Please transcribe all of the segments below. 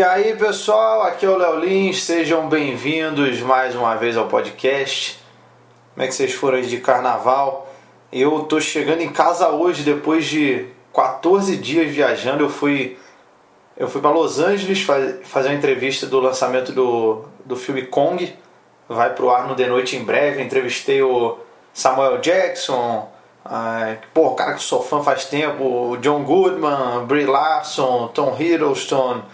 E aí pessoal, aqui é o Léo Lins, sejam bem-vindos mais uma vez ao podcast. Como é que vocês foram aí de carnaval? Eu tô chegando em casa hoje depois de 14 dias viajando. Eu fui eu fui para Los Angeles fazer uma entrevista do lançamento do, do filme Kong. Vai pro ar no The Noite em breve. Entrevistei o Samuel Jackson, uh, pô, cara que sou fã faz tempo, o John Goodman, Brie Larson, Tom Hiddleston.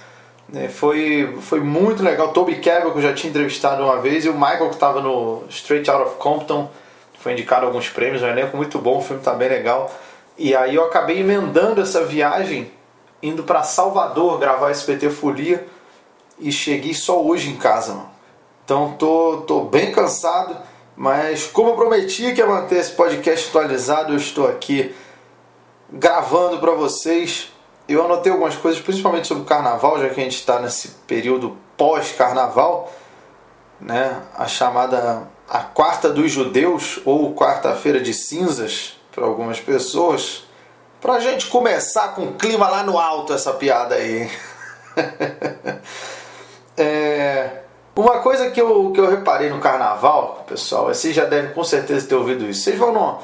É, foi, foi muito legal. Toby Kebbell, que eu já tinha entrevistado uma vez, e o Michael, que estava no Straight Out of Compton, foi indicado alguns prêmios. Um elenco muito bom, o filme está bem legal. E aí eu acabei emendando essa viagem, indo para Salvador gravar SPT Folia, e cheguei só hoje em casa, mano. Então tô, tô bem cansado, mas como eu prometi que ia manter esse podcast atualizado, eu estou aqui gravando para vocês eu anotei algumas coisas, principalmente sobre o carnaval, já que a gente está nesse período pós-carnaval, né? a chamada a quarta dos judeus, ou quarta-feira de cinzas, para algumas pessoas, para a gente começar com o clima lá no alto, essa piada aí. é, uma coisa que eu, que eu reparei no carnaval, pessoal, vocês já devem com certeza ter ouvido isso. Vocês vão no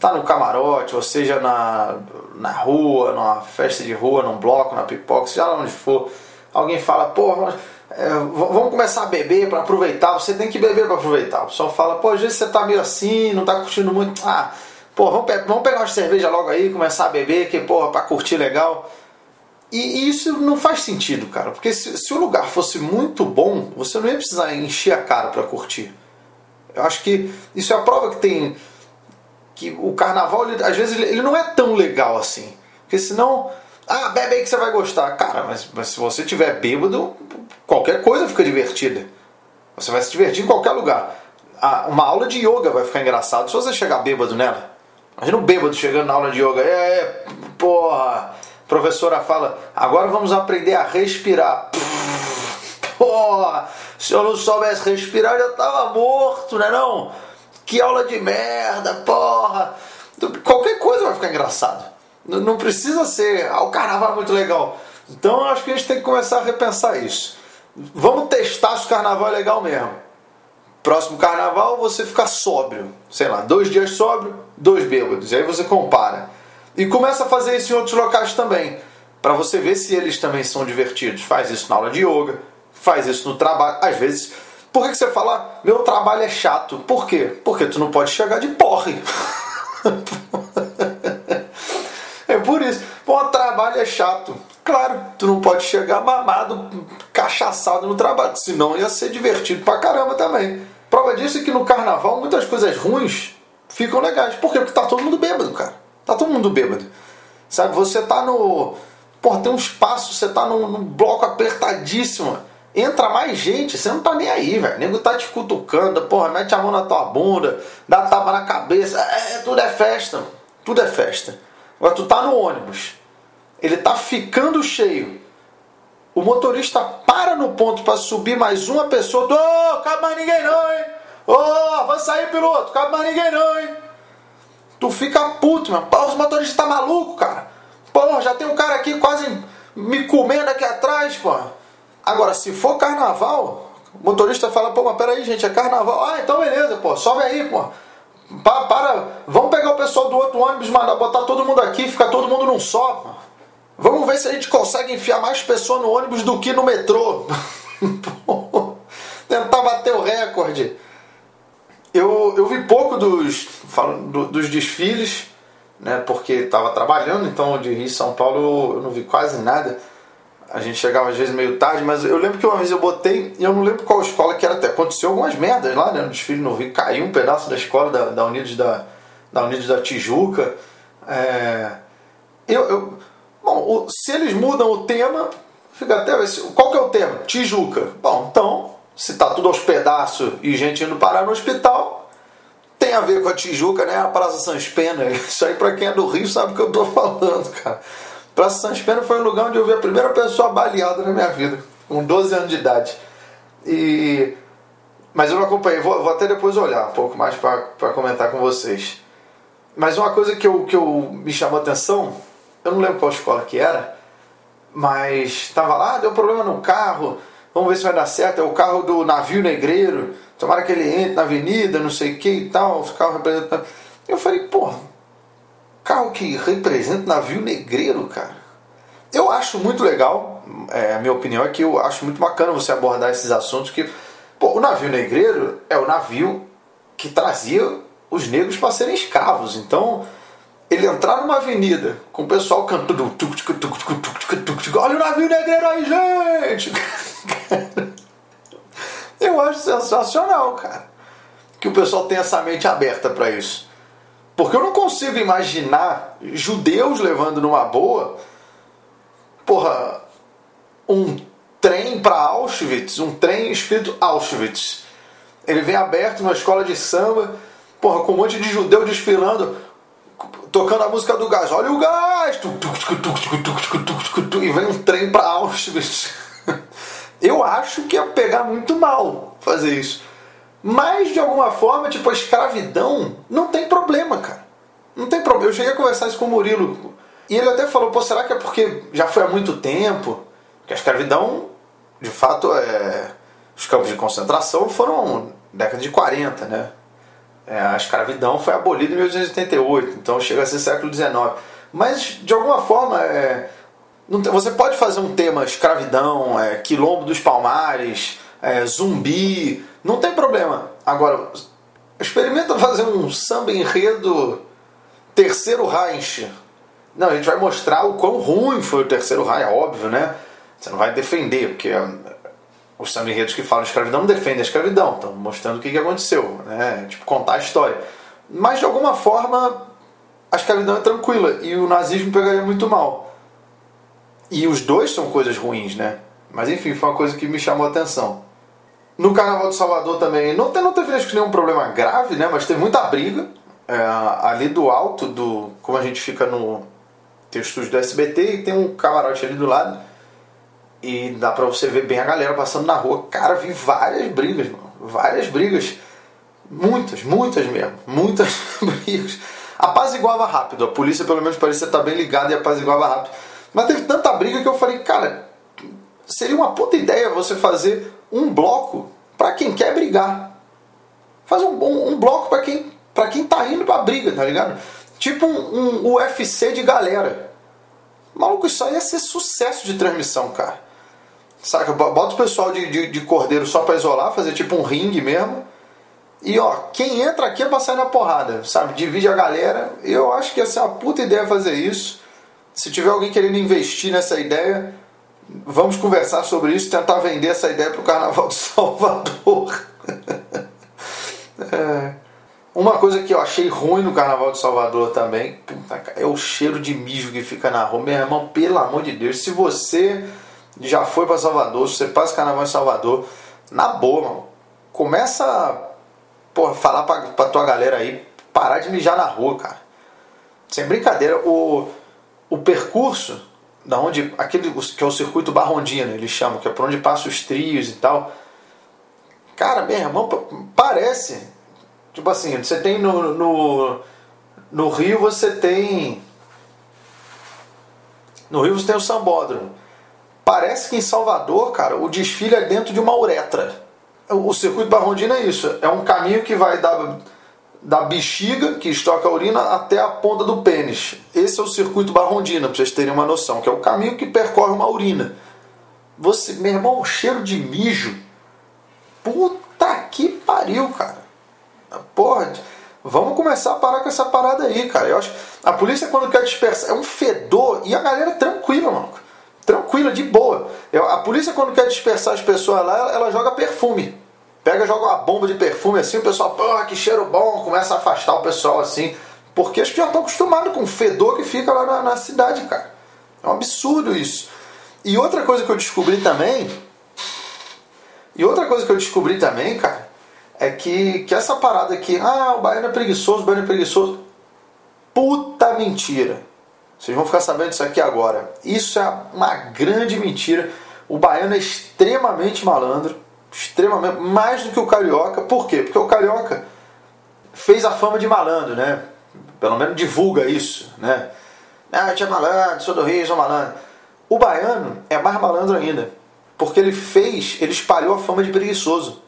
está no camarote, ou seja na, na rua, numa festa de rua, num bloco, na pipoca, seja lá onde for, alguém fala, pô, é, vamos começar a beber para aproveitar, você tem que beber para aproveitar. O pessoal fala, pô, às vezes você tá meio assim, não tá curtindo muito, ah, pô, vamos, vamos pegar uma cerveja logo aí, começar a beber, que porra, para curtir legal. E, e, isso não faz sentido, cara, porque se, se o lugar fosse muito bom, você não ia precisar encher a cara para curtir. Eu acho que isso é a prova que tem que o carnaval, ele, às vezes, ele, não é tão legal assim. Porque senão, ah, bebe aí que você vai gostar. Cara, mas, mas se você tiver bêbado, qualquer coisa fica divertida. Você vai se divertir em qualquer lugar. Ah, uma aula de yoga vai ficar engraçado se você chegar bêbado nela. Imagina um bêbado chegando na aula de yoga. É, porra. A professora fala, agora vamos aprender a respirar. Porra, se eu não soubesse respirar, eu já tava morto, né não? Que aula de merda, porra. Qualquer coisa vai ficar engraçado. Não precisa ser, ah, o carnaval é muito legal. Então eu acho que a gente tem que começar a repensar isso. Vamos testar se o carnaval é legal mesmo. Próximo carnaval você fica sóbrio. Sei lá, dois dias sóbrio, dois bêbados. E aí você compara. E começa a fazer isso em outros locais também. Para você ver se eles também são divertidos. Faz isso na aula de yoga, faz isso no trabalho. Às vezes por que, que você fala, meu trabalho é chato? Por quê? Porque tu não pode chegar de porre. é por isso. Pô, trabalho é chato. Claro, tu não pode chegar mamado, cachaçado no trabalho, senão ia ser divertido pra caramba também. Prova disso é que no carnaval muitas coisas ruins ficam legais. Por quê? Porque tá todo mundo bêbado, cara. Tá todo mundo bêbado. Sabe, você tá no. Pô, tem um espaço, você tá num, num bloco apertadíssimo entra mais gente, você não tá nem aí, velho. O nego tá te cutucando, porra, mete a mão na tua bunda, dá tapa na cabeça. É, é, tudo é festa, tudo é festa. Agora tu tá no ônibus, ele tá ficando cheio. O motorista para no ponto para subir mais uma pessoa. Ô, oh, cabe mais ninguém não, hein? Ô, oh, avança aí, piloto, cabe mais ninguém não, hein? Tu fica puto, mano. Pô, os motoristas tá maluco, cara. Porra, já tem um cara aqui quase me comendo aqui atrás, porra. Agora, se for carnaval, o motorista fala, pô, mas peraí, gente, é carnaval. Ah, então beleza, pô, sobe aí, pô. Para, para, vamos pegar o pessoal do outro ônibus, mandar botar todo mundo aqui, ficar todo mundo num só. Pô. Vamos ver se a gente consegue enfiar mais pessoas no ônibus do que no metrô. Tentar bater o recorde. Eu, eu vi pouco dos, do, dos desfiles, né, porque estava trabalhando, então de Rio e São Paulo eu não vi quase nada a gente chegava às vezes meio tarde, mas eu lembro que uma vez eu botei, e eu não lembro qual escola que era, até aconteceu algumas merdas lá, né, no desfile no Rio, caiu um pedaço da escola da, da Unidos da, da Unidos da Tijuca. É, eu, eu, bom, se eles mudam o tema, fica até. Qual que é o tema? Tijuca. Bom, então, se tá tudo aos pedaços e gente indo parar no hospital, tem a ver com a Tijuca, né? A Praça Sans Pena. Isso aí, pra quem é do Rio, sabe o que eu tô falando, cara. Praça Sans Pena foi um lugar onde eu vi a primeira pessoa baleada na minha vida, com 12 anos de idade. E mas eu não acompanhei, vou, vou até depois olhar um pouco mais para comentar com vocês. Mas uma coisa que, eu, que eu me chamou a atenção, eu não lembro qual escola que era, Mas tava lá, deu problema no carro, vamos ver se vai dar certo. É o carro do navio negreiro, tomara que ele entre na avenida, não sei o que e tal, os carros representam. Eu falei, pô, carro que representa navio negreiro, cara. Eu acho muito legal, é, a minha opinião é que eu acho muito bacana você abordar esses assuntos que, pô, o navio negreiro é o navio que trazia os negros para serem escravos. Então, ele entrar numa avenida com o pessoal cantando olha o navio negreiro aí, gente! Eu acho sensacional, cara. Que o pessoal tenha essa mente aberta para isso. Porque eu não consigo imaginar judeus levando numa boa, porra, um trem para Auschwitz, um trem escrito Auschwitz. Ele vem aberto numa escola de samba, porra, com um monte de judeu desfilando tocando a música do gás. Olha o gás! E vem um trem para Auschwitz. Eu acho que ia pegar muito mal fazer isso. Mas, de alguma forma, tipo, a escravidão não tem problema, cara. Não tem problema. Eu cheguei a conversar isso com o Murilo. E ele até falou, pô, será que é porque já foi há muito tempo? Que a escravidão, de fato, é... os campos de concentração foram década de 40, né? É, a escravidão foi abolida em 1888, então chega a ser século XIX. Mas, de alguma forma, é, você pode fazer um tema escravidão, é, quilombo dos palmares, é, zumbi, não tem problema. Agora, experimenta fazer um samba enredo terceiro Reich. Não, a gente vai mostrar o quão ruim foi o terceiro Reich, é óbvio, né? Você não vai defender, porque os samba que falam de escravidão não defendem a escravidão, estão mostrando o que, que aconteceu, né? Tipo, contar a história. Mas de alguma forma a escravidão é tranquila e o nazismo pegaria muito mal. E os dois são coisas ruins, né? Mas enfim, foi uma coisa que me chamou a atenção. No Carnaval de Salvador também, não, não teve acho que nenhum problema grave, né? Mas teve muita briga. É, ali do alto, do como a gente fica no. Tem o estúdio do SBT e tem um camarote ali do lado e dá pra você ver bem a galera passando na rua. Cara, vi várias brigas, mano. Várias brigas. Muitas, muitas mesmo. Muitas brigas. Apaziguava rápido. A polícia pelo menos parecia estar bem ligada e apaziguava rápido. Mas teve tanta briga que eu falei, cara, seria uma puta ideia você fazer um bloco para quem quer brigar. Faz um, um, um bloco para quem, pra quem tá indo pra briga, tá ligado? Tipo um, um UFC de galera. Maluco, isso aí ia ser sucesso de transmissão, cara. Saca? Bota o pessoal de, de, de cordeiro só pra isolar, fazer tipo um ringue mesmo. E ó, quem entra aqui é pra sair na porrada, sabe? Divide a galera. Eu acho que ia ser uma puta ideia fazer isso. Se tiver alguém querendo investir nessa ideia, vamos conversar sobre isso, tentar vender essa ideia pro Carnaval de Salvador. é. Uma coisa que eu achei ruim no Carnaval de Salvador também é o cheiro de mijo que fica na rua. Meu irmão, pelo amor de Deus, se você já foi para Salvador, se você passa carnaval em Salvador, na boa, mano, começa a falar pra, pra tua galera aí parar de mijar na rua, cara. Sem brincadeira, o, o percurso da onde aquele que é o circuito Barrondina, eles chamam, que é por onde passam os trios e tal. Cara, meu irmão, parece. Tipo assim, você tem no, no, no Rio, você tem. No Rio você tem o Sambódromo. Parece que em Salvador, cara, o desfile é dentro de uma uretra. O circuito Barrondina é isso. É um caminho que vai da, da bexiga, que estoca a urina, até a ponta do pênis. Esse é o circuito Barrondina, pra vocês terem uma noção, que é o caminho que percorre uma urina. Você, meu irmão, o cheiro de mijo. Puta que pariu, cara. Porra, vamos começar a parar com essa parada aí, cara. Eu acho a polícia quando quer dispersar é um fedor e a galera tranquila, mano tranquila, de boa. Eu, a polícia, quando quer dispersar as pessoas lá, ela, ela joga perfume. Pega, joga uma bomba de perfume assim, o pessoal, pô, que cheiro bom, começa a afastar o pessoal assim. Porque acho que já estão acostumados com o fedor que fica lá na, na cidade, cara. É um absurdo isso. E outra coisa que eu descobri também. E outra coisa que eu descobri também, cara, é que, que essa parada aqui, ah, o baiano é preguiçoso, o baiano é preguiçoso. Puta mentira. Vocês vão ficar sabendo disso aqui agora. Isso é uma grande mentira. O baiano é extremamente malandro, extremamente mais do que o carioca. Por quê? Porque o carioca fez a fama de malandro, né? Pelo menos divulga isso, né? Ah, tinha malandro, sou do Rio, sou malandro. O baiano é mais malandro ainda, porque ele fez, ele espalhou a fama de preguiçoso.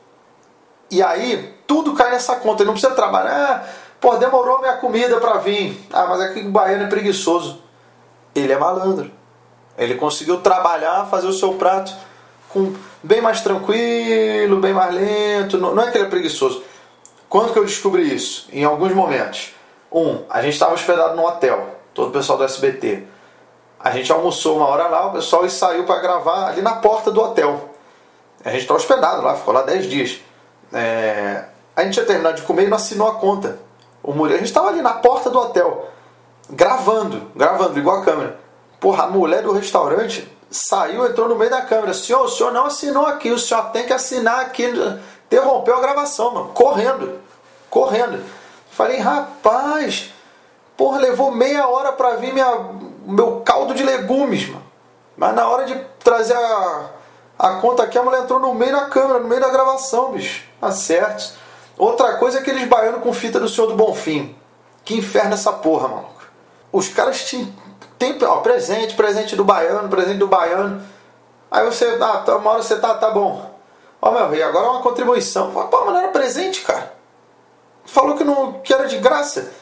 E aí, tudo cai nessa conta. Ele não precisa trabalhar. Ah, pô, demorou minha comida para vir. Ah, mas é que o baiano é preguiçoso. Ele é malandro. Ele conseguiu trabalhar, fazer o seu prato com bem mais tranquilo, bem mais lento. Não, não é que ele é preguiçoso. Quando que eu descobri isso? Em alguns momentos. Um, a gente estava hospedado no hotel, todo o pessoal do SBT. A gente almoçou uma hora lá, o pessoal saiu para gravar ali na porta do hotel. A gente estava hospedado lá, ficou lá 10 dias. É... A gente tinha terminado de comer e não assinou a conta. O Murilo, a gente estava ali na porta do hotel, gravando, gravando, igual a câmera. Porra, a mulher do restaurante saiu, entrou no meio da câmera. Senhor, o senhor não assinou aqui, o senhor tem que assinar aqui. Interrompeu a gravação, mano, correndo, correndo. Falei, rapaz, porra, levou meia hora para vir minha, meu caldo de legumes, mano. Mas na hora de trazer a, a conta aqui, a mulher entrou no meio da câmera, no meio da gravação, bicho. Acertos. Outra coisa é aqueles baianos com fita do Senhor do Bonfim. Que inferno essa porra, maluco. Os caras tinham. Tem, ó, presente, presente do baiano, presente do baiano. Aí você, ah, tá, uma hora você tá, tá bom. Ó, meu rei, agora é uma contribuição. Pô, mas não era presente, cara. Falou que, não, que era de graça.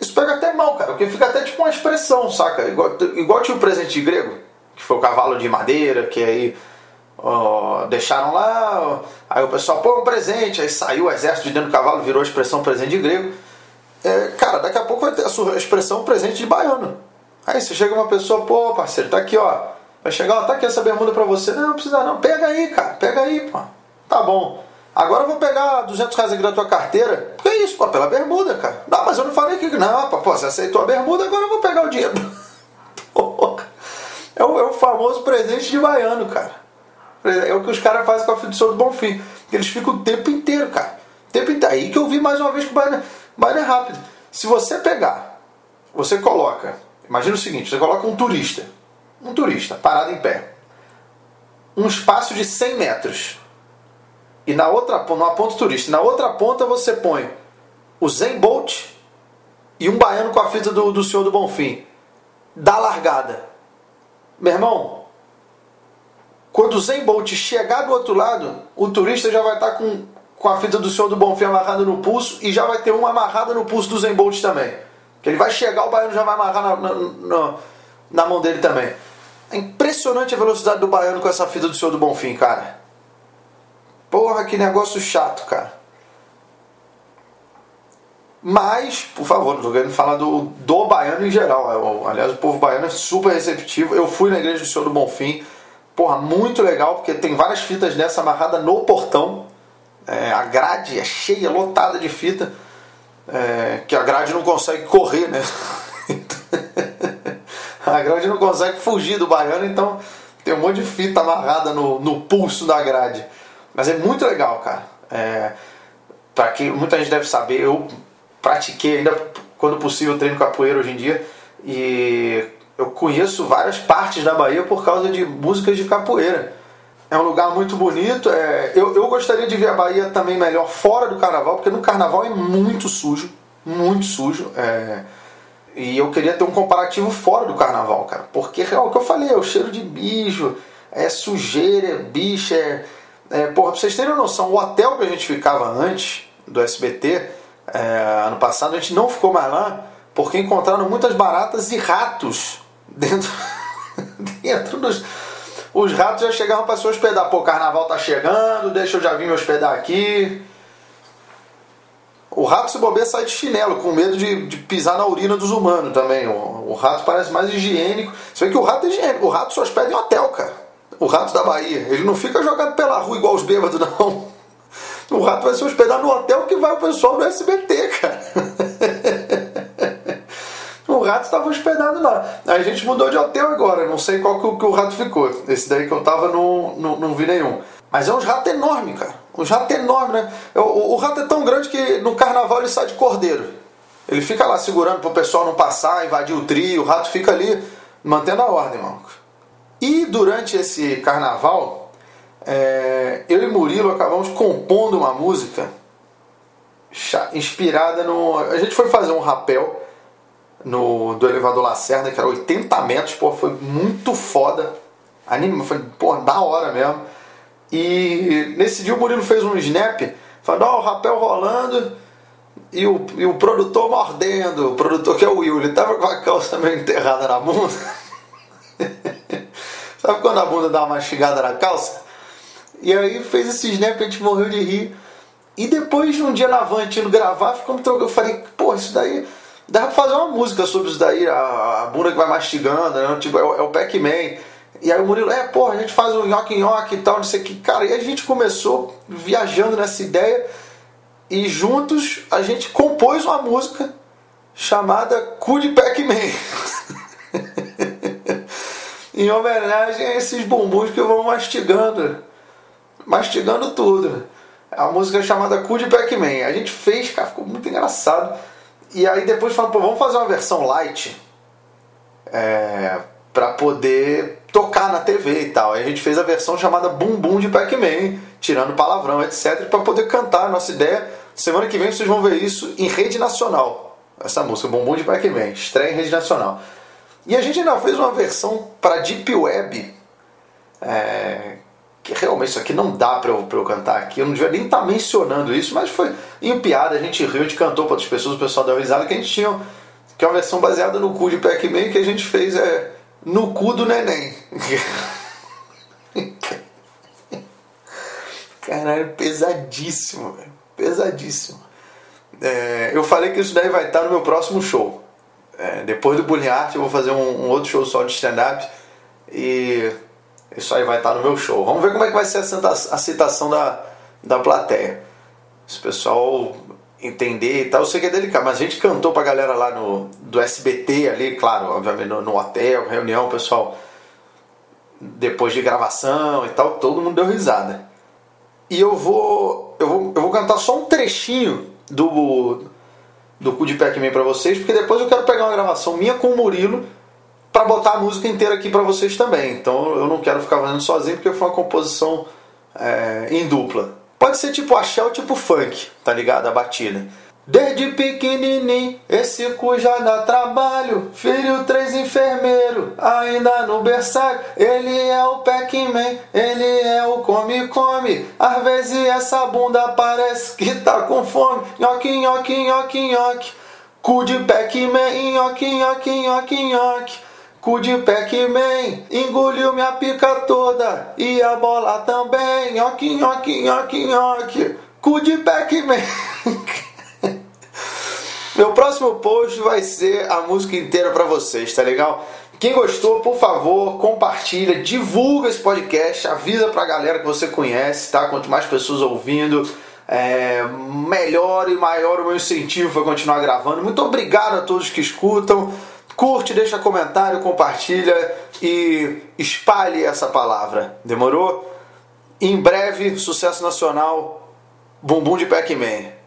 Isso pega até mal, cara, porque fica até tipo uma expressão, saca? Igual, igual tinha o presente grego, que foi o cavalo de madeira, que aí ó, deixaram lá, ó, aí o pessoal, pô, um presente, aí saiu o exército de dentro do cavalo, virou a expressão presente de grego. É, cara, daqui a pouco vai ter a expressão presente de baiano. Aí você chega uma pessoa, pô, parceiro, tá aqui, ó. Vai chegar, ó, tá aqui essa bermuda pra você. Não, não precisa não. Pega aí, cara, pega aí, pô. Tá bom. Agora eu vou pegar 200 reais aqui da tua carteira. Que é isso, pô, pela bermuda, cara. Não, mas eu não falei que. Não, pô, você aceitou a bermuda, agora eu vou pegar o dinheiro. é, o, é o famoso presente de baiano, cara. É o que os caras fazem com a Fidução do Bonfim. Eles ficam o tempo inteiro, cara. O tempo inteiro. Aí que eu vi mais uma vez que o baiano, baiano é rápido. Se você pegar, você coloca. Imagina o seguinte: você coloca um turista. Um turista parado em pé. Um espaço de 100 metros e na outra numa ponta turista, na outra ponta você põe o Zen Bolt e um baiano com a fita do, do Senhor do Bonfim. Dá largada. Meu irmão, quando o Zen Bolt chegar do outro lado, o turista já vai estar com, com a fita do Senhor do Bonfim amarrada no pulso e já vai ter uma amarrada no pulso do Zen Bolt também. Que ele vai chegar, o baiano já vai amarrar na, na, na, na mão dele também. É impressionante a velocidade do baiano com essa fita do Senhor do Bonfim, cara. Porra, que negócio chato, cara. Mas, por favor, não estou querendo falar do, do baiano em geral. Aliás, o povo baiano é super receptivo. Eu fui na igreja do Senhor do Bonfim. Porra, muito legal, porque tem várias fitas dessa amarrada no portão. É, a grade é cheia, lotada de fita. É, que a grade não consegue correr, né? a grade não consegue fugir do baiano, então tem um monte de fita amarrada no, no pulso da grade. Mas é muito legal, cara. É, para que muita gente deve saber, eu pratiquei ainda quando possível treino capoeira hoje em dia e eu conheço várias partes da Bahia por causa de músicas de capoeira. É um lugar muito bonito. É, eu, eu gostaria de ver a Bahia também melhor fora do carnaval, porque no carnaval é muito sujo, muito sujo. É, e eu queria ter um comparativo fora do carnaval, cara. Porque é o que eu falei, é o cheiro de bicho, é sujeira, é bicho, é é, porra, pra vocês terem noção, o hotel que a gente ficava antes do SBT, é, ano passado, a gente não ficou mais lá porque encontraram muitas baratas e ratos dentro, dentro dos. Os ratos já chegavam para se hospedar. Pô, carnaval tá chegando, deixa eu já vir me hospedar aqui. O rato se bobeia sai de chinelo, com medo de, de pisar na urina dos humanos também. O, o, rato parece mais higiênico. Você vê que o rato é higiênico, o rato só hospeda em hotel, cara o rato da Bahia. Ele não fica jogado pela rua igual os bêbados, não. O rato vai se hospedar no hotel que vai o pessoal do SBT, cara. o rato estava hospedado lá. Aí a gente mudou de hotel agora, não sei qual que o, que o rato ficou. Esse daí que eu tava não, não, não vi nenhum. Mas é uns ratos enormes, cara. Uns ratos enormes, né? O, o, o, rato é tão grande que no carnaval ele sai de cordeiro. Ele fica lá segurando para o pessoal não passar, invadir o trio. O rato fica ali mantendo a ordem, mano. E durante esse carnaval, é, eu e Murilo acabamos compondo uma música inspirada no. A gente foi fazer um rapel no, do elevador Lacerda, que era 80 metros, pô, foi muito foda. Anime, foi, pô, da hora mesmo. E nesse dia o Murilo fez um snap, falando, ó, oh, o rapel rolando e o, e o produtor mordendo. O produtor que é o Will, ele tava com a calça meio enterrada na bunda. Sabe quando a bunda dá uma mastigada na calça? E aí fez esse snap, a gente morreu de rir. E depois, um dia na van, indo gravar, ficamos Eu falei, pô, isso daí. Dá pra fazer uma música sobre isso daí, a, a bunda que vai mastigando, né? Tipo, é, é o Pac-Man. E aí o Murilo, é, pô, a gente faz um nhoque nhoque e tal, não sei o que. Cara, e a gente começou viajando nessa ideia. E juntos a gente compôs uma música chamada Cu de Pac-Man. em homenagem a esses bumbuns que vão mastigando mastigando tudo. É uma música chamada Cu de Pac-Man. A gente fez, cara, ficou muito engraçado. E aí depois falamos, pô, vamos fazer uma versão light é, para poder tocar na TV e tal. Aí a gente fez a versão chamada Bumbum de Pac-Man, tirando palavrão, etc, para poder cantar. Nossa ideia, semana que vem vocês vão ver isso em rede nacional. Essa música, Bumbum de Pac-Man, estreia em rede nacional. E a gente ainda fez uma versão para Deep Web, é, que realmente isso aqui não dá pra eu, pra eu cantar aqui, eu não devia nem estar tá mencionando isso, mas foi em piada, a gente riu, a gente cantou para outras pessoas, o pessoal deu risada, que a gente tinha que é uma versão baseada no cu de Pac-Man que a gente fez é no cu do neném. Caralho, pesadíssimo. Pesadíssimo. É, eu falei que isso daí vai estar no meu próximo show. É, depois do Bullying Art eu vou fazer um, um outro show só de stand-up. E isso aí vai estar no meu show. Vamos ver como é que vai ser a citação da, da plateia. Se o pessoal entender e tal, eu sei que é delicado, mas a gente cantou pra galera lá no, do SBT ali, claro, obviamente no, no hotel, reunião, pessoal depois de gravação e tal, todo mundo deu risada. E eu vou eu vou, eu vou cantar só um trechinho do do Cu de Pac-Man pra vocês, porque depois eu quero pegar uma gravação minha com o Murilo para botar a música inteira aqui para vocês também. Então eu não quero ficar fazendo sozinho porque foi uma composição é, em dupla. Pode ser tipo axé ou tipo funk, tá ligado? A batida. Desde pequenininho, esse cu já dá trabalho. Filho, três enfermeiro, ainda no berçário. Ele é o Pac-Man, ele é o come-come. Às vezes essa bunda parece que tá com fome. Nhoque, nhoque, nhoque, nhoque. Cu de Pac-Man, nhoque, nhoque, nhoque, nhoque. Cu de Pac-Man engoliu minha pica toda e a bola também. Nhoque, nhoque, nhoque, nhoque. Cu de Pac-Man. Meu próximo post vai ser a música inteira para vocês, tá legal? Quem gostou, por favor, compartilha, divulga esse podcast, avisa pra galera que você conhece, tá? Quanto mais pessoas ouvindo, é, melhor e maior o meu incentivo para continuar gravando. Muito obrigado a todos que escutam. Curte, deixa comentário, compartilha e espalhe essa palavra. Demorou? Em breve, sucesso nacional, Bumbum de Pac-Man.